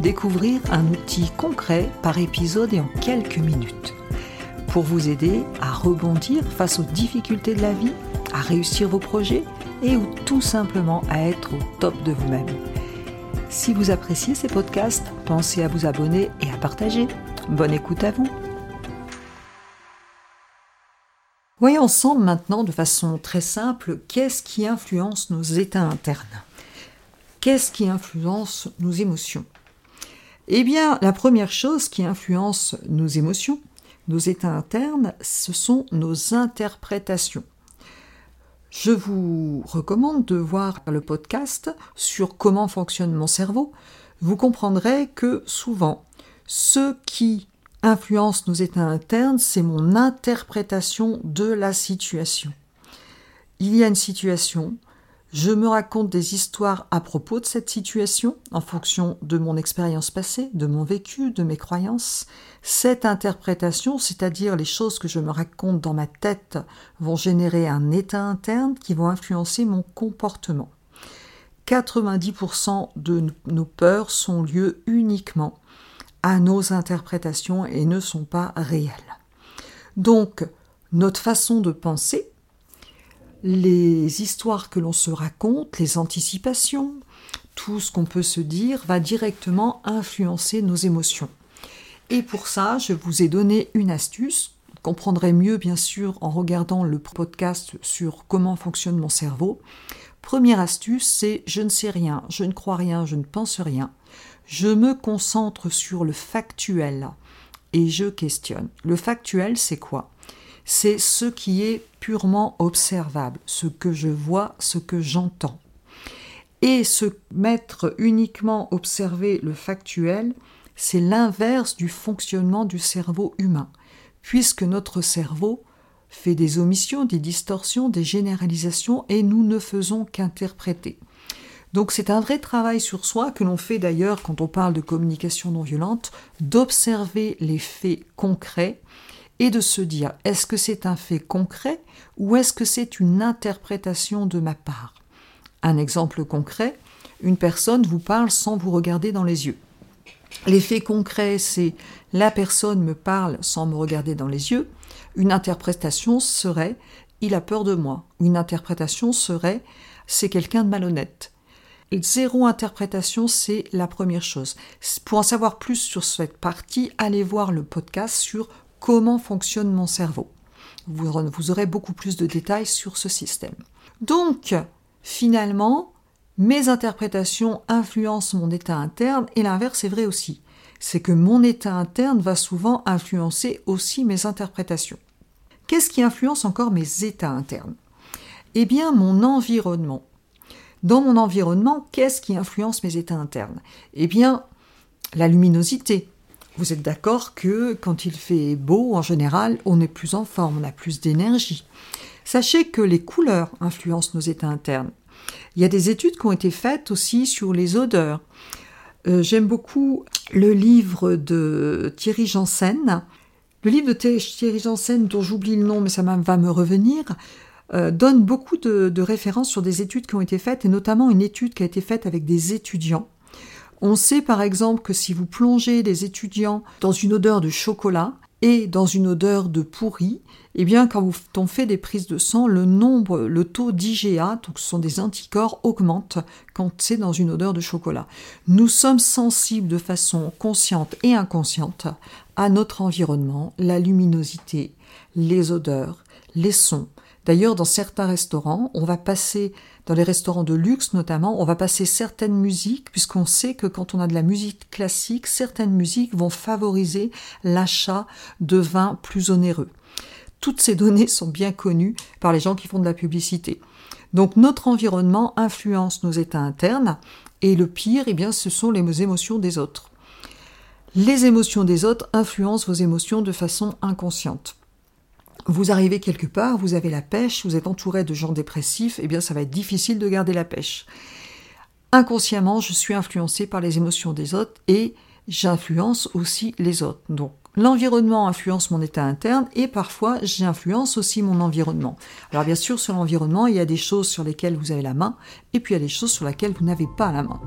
découvrir un outil concret par épisode et en quelques minutes. Pour vous aider à rebondir face aux difficultés de la vie, à réussir vos projets et ou tout simplement à être au top de vous-même. Si vous appréciez ces podcasts, pensez à vous abonner et à partager. Bonne écoute à vous. Voyons ensemble maintenant de façon très simple qu'est-ce qui influence nos états internes? Qu'est-ce qui influence nos émotions? Eh bien, la première chose qui influence nos émotions, nos états internes, ce sont nos interprétations. Je vous recommande de voir le podcast sur comment fonctionne mon cerveau. Vous comprendrez que souvent, ce qui influence nos états internes, c'est mon interprétation de la situation. Il y a une situation, je me raconte des histoires à propos de cette situation, en fonction de mon expérience passée, de mon vécu, de mes croyances. Cette interprétation, c'est-à-dire les choses que je me raconte dans ma tête, vont générer un état interne qui vont influencer mon comportement. 90% de nos peurs sont liées uniquement à nos interprétations et ne sont pas réelles. Donc, notre façon de penser, les histoires que l'on se raconte, les anticipations, tout ce qu'on peut se dire va directement influencer nos émotions. Et pour ça, je vous ai donné une astuce. Vous comprendrez mieux, bien sûr, en regardant le podcast sur comment fonctionne mon cerveau. Première astuce, c'est je ne sais rien, je ne crois rien, je ne pense rien. Je me concentre sur le factuel et je questionne. Le factuel, c'est quoi? C'est ce qui est purement observable, ce que je vois, ce que j'entends. Et se mettre uniquement observer le factuel, c'est l'inverse du fonctionnement du cerveau humain, puisque notre cerveau fait des omissions, des distorsions, des généralisations, et nous ne faisons qu'interpréter. Donc c'est un vrai travail sur soi que l'on fait d'ailleurs quand on parle de communication non violente, d'observer les faits concrets et de se dire est-ce que c'est un fait concret ou est-ce que c'est une interprétation de ma part? Un exemple concret, une personne vous parle sans vous regarder dans les yeux. Les faits concrets, c'est la personne me parle sans me regarder dans les yeux. Une interprétation serait il a peur de moi. Une interprétation serait c'est quelqu'un de malhonnête. Zéro interprétation, c'est la première chose. Pour en savoir plus sur cette partie, allez voir le podcast sur comment fonctionne mon cerveau. Vous, aurez beaucoup plus de détails sur ce système. Donc, finalement, mes interprétations influencent mon état interne et l'inverse est vrai aussi. C'est que mon état interne va souvent influencer aussi mes interprétations. Qu'est-ce qui influence encore mes états internes? Eh bien, mon environnement. Dans mon environnement, qu'est-ce qui influence mes états internes? Eh bien, la luminosité, vous êtes d'accord que quand il fait beau, en général, on est plus en forme, on a plus d'énergie. Sachez que les couleurs influencent nos états internes. Il y a des études qui ont été faites aussi sur les odeurs. Euh, j'aime beaucoup le livre de Thierry Janssen. Le livre de Thierry Janssen, dont j'oublie le nom, mais ça va me revenir, euh, donne beaucoup de, de références sur des études qui ont été faites, et notamment une étude qui a été faite avec des étudiants on sait par exemple que si vous plongez des étudiants dans une odeur de chocolat et dans une odeur de pourri, eh bien quand on fait des prises de sang, le nombre, le taux d'IgA, donc ce sont des anticorps, augmente quand c'est dans une odeur de chocolat. Nous sommes sensibles de façon consciente et inconsciente à notre environnement, la luminosité, les odeurs, les sons. D'ailleurs, dans certains restaurants, on va passer dans les restaurants de luxe notamment, on va passer certaines musiques, puisqu'on sait que quand on a de la musique classique, certaines musiques vont favoriser l'achat de vins plus onéreux. Toutes ces données sont bien connues par les gens qui font de la publicité. Donc notre environnement influence nos états internes, et le pire, eh bien, ce sont les émotions des autres. Les émotions des autres influencent vos émotions de façon inconsciente. Vous arrivez quelque part, vous avez la pêche, vous êtes entouré de gens dépressifs, eh bien ça va être difficile de garder la pêche. Inconsciemment, je suis influencé par les émotions des autres et j'influence aussi les autres. Donc l'environnement influence mon état interne et parfois j'influence aussi mon environnement. Alors bien sûr, sur l'environnement, il y a des choses sur lesquelles vous avez la main et puis il y a des choses sur lesquelles vous n'avez pas la main.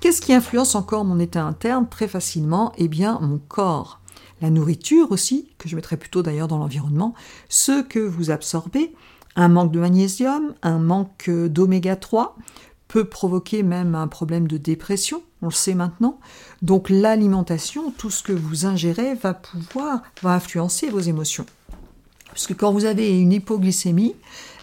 Qu'est-ce qui influence encore mon état interne très facilement? Eh bien, mon corps. La nourriture aussi, que je mettrais plutôt d'ailleurs dans l'environnement, ce que vous absorbez, un manque de magnésium, un manque d'oméga 3 peut provoquer même un problème de dépression, on le sait maintenant. Donc l'alimentation, tout ce que vous ingérez va pouvoir, va influencer vos émotions. Puisque quand vous avez une hypoglycémie,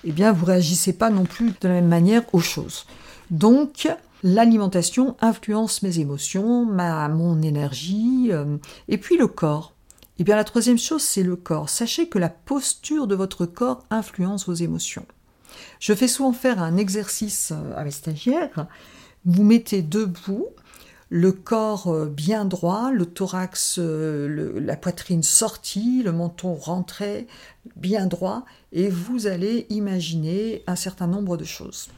eh bien vous réagissez pas non plus de la même manière aux choses. Donc L'alimentation influence mes émotions, ma, mon énergie, euh, et puis le corps. Et eh bien la troisième chose, c'est le corps. Sachez que la posture de votre corps influence vos émotions. Je fais souvent faire un exercice euh, à mes stagiaires. Vous mettez debout, le corps euh, bien droit, le thorax, la poitrine sortie, le menton rentré, bien droit, et vous allez imaginer un certain nombre de choses.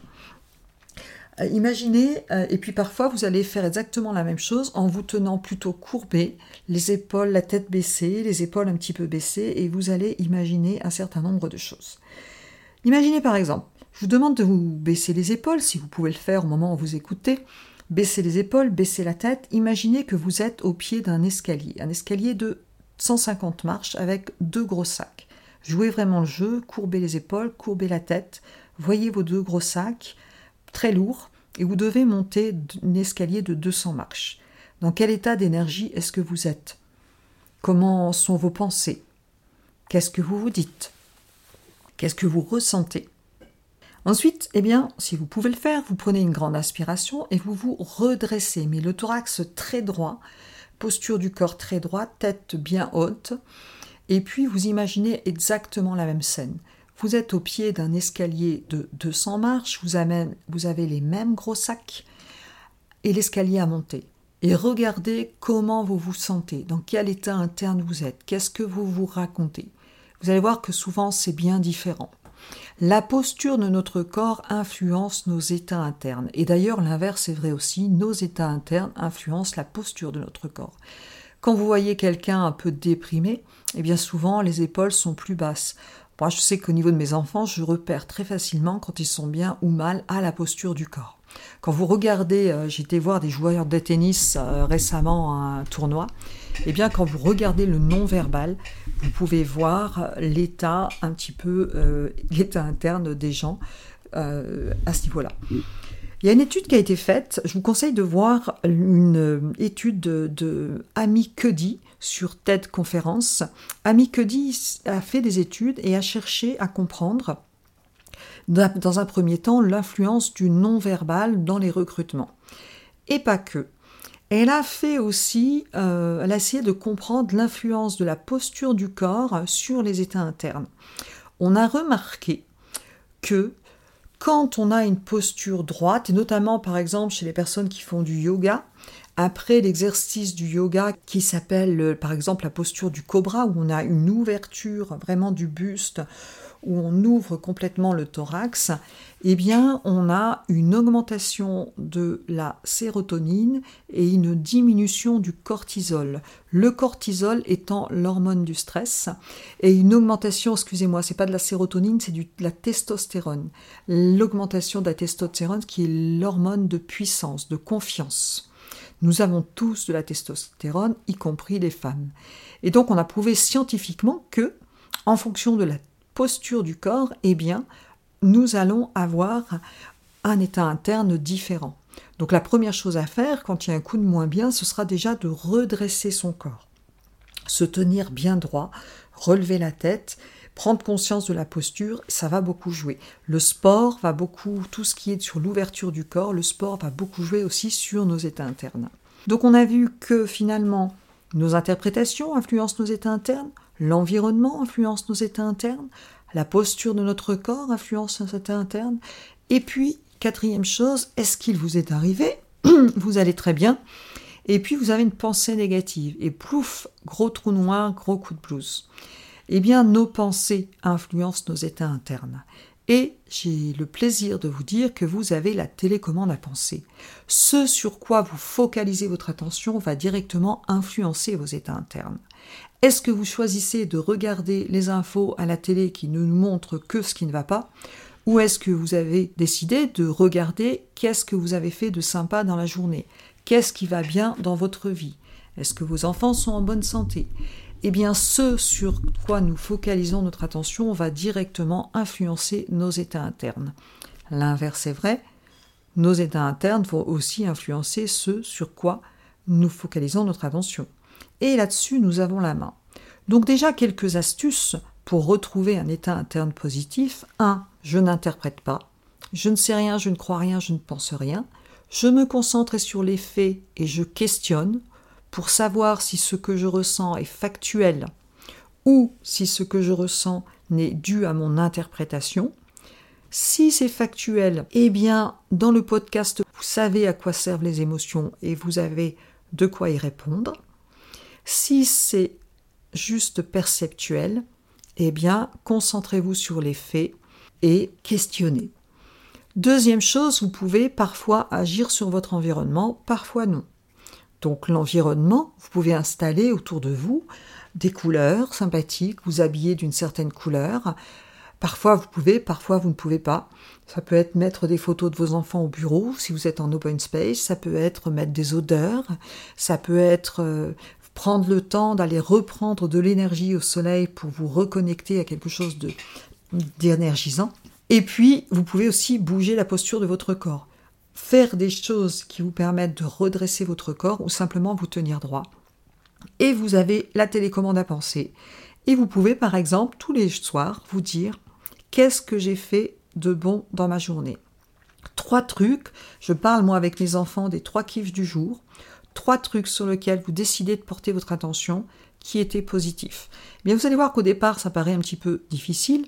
Euh, imaginez, euh, et puis parfois vous allez faire exactement la même chose en vous tenant plutôt courbé, les épaules, la tête baissée, les épaules un petit peu baissées, et vous allez imaginer un certain nombre de choses. Imaginez par exemple, je vous demande de vous baisser les épaules, si vous pouvez le faire au moment où vous écoutez. Baissez les épaules, baissez la tête. Imaginez que vous êtes au pied d'un escalier, un escalier de 150 marches avec deux gros sacs. Jouez vraiment le jeu, courbez les épaules, courbez la tête, voyez vos deux gros sacs, très lourd et vous devez monter un escalier de 200 marches. Dans quel état d'énergie est-ce que vous êtes? Comment sont vos pensées? Qu'est-ce que vous vous dites? Qu'est-ce que vous ressentez? Ensuite, eh bien, si vous pouvez le faire, vous prenez une grande inspiration et vous vous redressez, mais le thorax très droit, posture du corps très droit, tête bien haute, et puis vous imaginez exactement la même scène. Vous êtes au pied d'un escalier de 200 marches, vous, vous avez les mêmes gros sacs et l'escalier à monter. Et regardez comment vous vous sentez, dans quel état interne vous êtes, qu'est-ce que vous vous racontez. Vous allez voir que souvent c'est bien différent. La posture de notre corps influence nos états internes. Et d'ailleurs, l'inverse est vrai aussi, nos états internes influencent la posture de notre corps. Quand vous voyez quelqu'un un peu déprimé, eh bien souvent les épaules sont plus basses. Je sais qu'au niveau de mes enfants, je repère très facilement quand ils sont bien ou mal à la posture du corps. Quand vous regardez, euh, été voir des joueurs de tennis euh, récemment à un tournoi, et eh bien quand vous regardez le non-verbal, vous pouvez voir l'état un petit peu, euh, l'état interne des gens à ce niveau-là. Il y a une étude qui a été faite, je vous conseille de voir une étude de, de Cuddy sur TED Conférence. Amy Cuddy a fait des études et a cherché à comprendre dans un premier temps l'influence du non-verbal dans les recrutements. Et pas que. Elle a fait aussi, euh, elle a essayé de comprendre l'influence de la posture du corps sur les états internes. On a remarqué que quand on a une posture droite, et notamment par exemple chez les personnes qui font du yoga, après l'exercice du yoga qui s'appelle par exemple la posture du cobra, où on a une ouverture vraiment du buste, où on ouvre complètement le thorax, eh bien, on a une augmentation de la sérotonine et une diminution du cortisol. Le cortisol étant l'hormone du stress et une augmentation, excusez-moi, c'est pas de la sérotonine, c'est de la testostérone. L'augmentation de la testostérone qui est l'hormone de puissance, de confiance. Nous avons tous de la testostérone, y compris les femmes. Et donc, on a prouvé scientifiquement que, en fonction de la posture du corps, eh bien, nous allons avoir un état interne différent. Donc la première chose à faire quand il y a un coup de moins bien, ce sera déjà de redresser son corps. Se tenir bien droit, relever la tête, prendre conscience de la posture, ça va beaucoup jouer. Le sport va beaucoup, tout ce qui est sur l'ouverture du corps, le sport va beaucoup jouer aussi sur nos états internes. Donc on a vu que finalement, nos interprétations influencent nos états internes, l'environnement influence nos états internes, la posture de notre corre influence nos états internes, Et puis, quatrième chose, est-ce qu'il vous est arrivé Vous allez très bien. Et puis, vous avez une pensée négative. Et plouf, gros trou noir, gros coup de blues. Eh bien, nos pensées influencent nos états internes. Et j'ai le plaisir de vous dire que vous avez la télécommande à penser. Ce sur quoi vous focalisez votre attention va directement influencer vos états internes. Est-ce que vous choisissez de regarder les infos à la télé qui ne nous montrent que ce qui ne va pas Ou est-ce que vous avez décidé de regarder qu'est-ce que vous avez fait de sympa dans la journée? Qu'est-ce qui va bien dans votre vie? Est-ce que vos enfants sont en bonne santé? Eh bien ce sur quoi nous focalisons notre attention va directement influencer nos états internes. L'inverse est vrai, nos états internes vont aussi influencer ce sur quoi nous focalisons notre attention. Et là-dessus, nous avons la main. Donc déjà quelques astuces pour retrouver un état interne positif. 1. Je n'interprète pas. Je ne sais rien, je ne crois rien, je ne pense rien. Je me concentre sur les faits et je questionne pour savoir si ce que je ressens est factuel ou si ce que je ressens n'est dû à mon interprétation. Si c'est factuel, eh bien, dans le podcast, vous savez à quoi servent les émotions et vous avez de quoi y répondre. Si c'est juste perceptuel, eh bien, concentrez-vous sur les faits et questionnez. Deuxième chose, vous pouvez parfois agir sur votre environnement, parfois non. Donc l'environnement, vous pouvez installer autour de vous des couleurs sympathiques, vous habiller d'une certaine couleur. Parfois vous pouvez, parfois vous ne pouvez pas. Ça peut être mettre des photos de vos enfants au bureau si vous êtes en open space, ça peut être mettre des odeurs, ça peut être euh, prendre le temps d'aller reprendre de l'énergie au soleil pour vous reconnecter à quelque chose d'énergisant. Et puis, vous pouvez aussi bouger la posture de votre corps faire des choses qui vous permettent de redresser votre corps ou simplement vous tenir droit. Et vous avez la télécommande à penser. Et vous pouvez par exemple tous les soirs vous dire qu'est-ce que j'ai fait de bon dans ma journée? Trois trucs, je parle moi avec mes enfants des trois kiffs du jour, trois trucs sur lesquels vous décidez de porter votre attention qui étaient positifs. Eh bien vous allez voir qu'au départ ça paraît un petit peu difficile,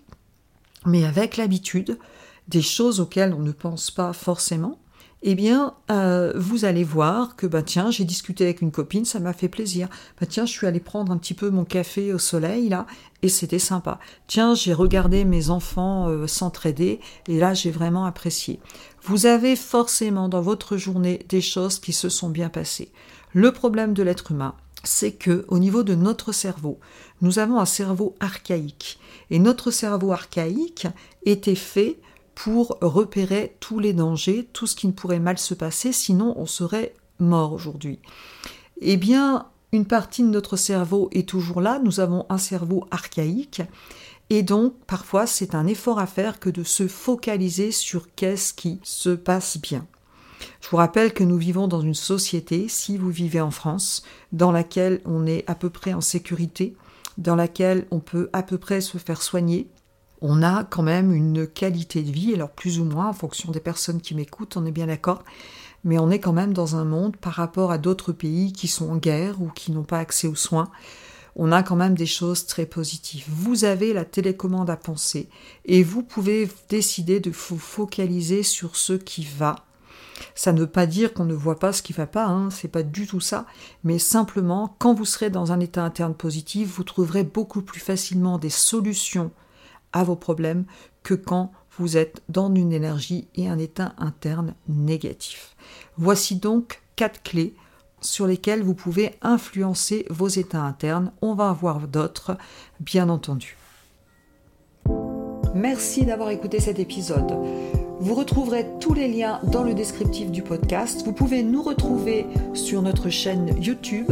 mais avec l'habitude, des choses auxquelles on ne pense pas forcément, eh bien, euh, vous allez voir que, bah, tiens, j'ai discuté avec une copine, ça m'a fait plaisir. Bah, tiens, je suis allée prendre un petit peu mon café au soleil, là, et c'était sympa. Tiens, j'ai regardé mes enfants euh, s'entraider, et là, j'ai vraiment apprécié. Vous avez forcément dans votre journée des choses qui se sont bien passées. Le problème de l'être humain, c'est que au niveau de notre cerveau, nous avons un cerveau archaïque. Et notre cerveau archaïque était fait pour repérer tous les dangers, tout ce qui ne pourrait mal se passer, sinon on serait mort aujourd'hui. Eh bien, une partie de notre cerveau est toujours là, nous avons un cerveau archaïque, et donc parfois c'est un effort à faire que de se focaliser sur qu'est-ce qui se passe bien. Je vous rappelle que nous vivons dans une société, si vous vivez en France, dans laquelle on est à peu près en sécurité, dans laquelle on peut à peu près se faire soigner, on a quand même une qualité de vie, alors plus ou moins en fonction des personnes qui m'écoutent, on est bien d'accord, mais on est quand même dans un monde par rapport à d'autres pays qui sont en guerre ou qui n'ont pas accès aux soins. On a quand même des choses très positives. Vous avez la télécommande à penser et vous pouvez décider de vous focaliser sur ce qui va. Ça ne veut pas dire qu'on ne voit pas ce qui va pas, hein, c'est pas du tout ça, mais simplement quand vous serez dans un état interne positif, vous trouverez beaucoup plus facilement des solutions à vos problèmes que quand vous êtes dans une énergie et un état interne négatif. Voici donc quatre clés sur lesquelles vous pouvez influencer vos états internes. On va en voir d'autres, bien entendu. Merci d'avoir écouté cet épisode. Vous retrouverez tous les liens dans le descriptif du podcast. Vous pouvez nous retrouver sur notre chaîne YouTube.